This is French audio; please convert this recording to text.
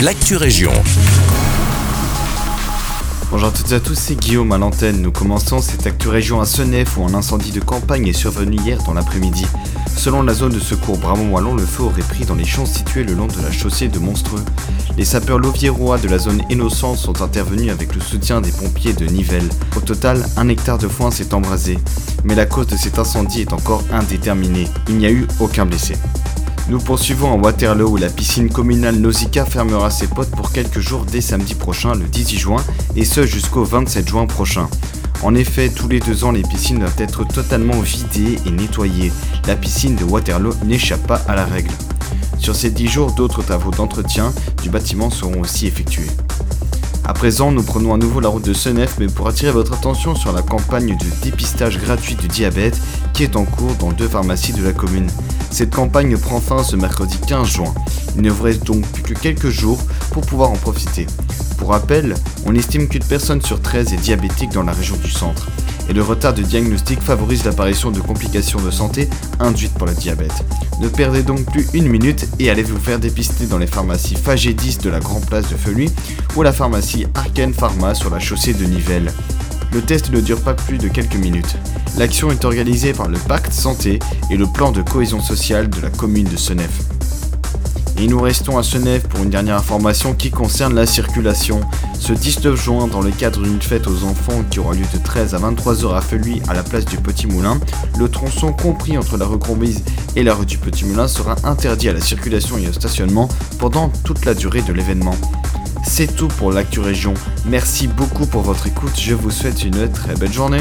l'actu région. Bonjour à toutes et à tous, c'est Guillaume à l'antenne. Nous commençons cette actu région à Senef où un incendie de campagne est survenu hier dans l'après-midi. Selon la zone de secours Bramont-Wallon, le feu aurait pris dans les champs situés le long de la chaussée de Monstreux. Les sapeurs Lovierois de la zone Innocence sont intervenus avec le soutien des pompiers de Nivelles. Au total, un hectare de foin s'est embrasé. Mais la cause de cet incendie est encore indéterminée. Il n'y a eu aucun blessé. Nous poursuivons à Waterloo où la piscine communale Nausicaa fermera ses portes pour quelques jours dès samedi prochain, le 18 juin, et ce jusqu'au 27 juin prochain. En effet, tous les deux ans, les piscines doivent être totalement vidées et nettoyées. La piscine de Waterloo n'échappe pas à la règle. Sur ces 10 jours, d'autres travaux d'entretien du bâtiment seront aussi effectués. À présent, nous prenons à nouveau la route de Senef, mais pour attirer votre attention sur la campagne de dépistage gratuit du diabète qui est en cours dans deux pharmacies de la commune. Cette campagne prend fin ce mercredi 15 juin. Il ne vous reste donc plus que quelques jours pour pouvoir en profiter. Pour rappel, on estime qu'une personne sur 13 est diabétique dans la région du centre. Et le retard de diagnostic favorise l'apparition de complications de santé induites par le diabète. Ne perdez donc plus une minute et allez vous faire dépister dans les pharmacies Fagédis de la Grand Place de Feluy ou la pharmacie Arken Pharma sur la chaussée de Nivelles. Le test ne dure pas plus de quelques minutes. L'action est organisée par le Pacte Santé et le plan de cohésion sociale de la commune de Senef. Et nous restons à Senef pour une dernière information qui concerne la circulation. Ce 19 juin, dans le cadre d'une fête aux enfants qui aura lieu de 13 à 23 heures à Feluy à la place du Petit Moulin, le tronçon compris entre la rue Grombise et la rue du Petit Moulin sera interdit à la circulation et au stationnement pendant toute la durée de l'événement. C'est tout pour l'actu région. Merci beaucoup pour votre écoute. Je vous souhaite une très belle journée.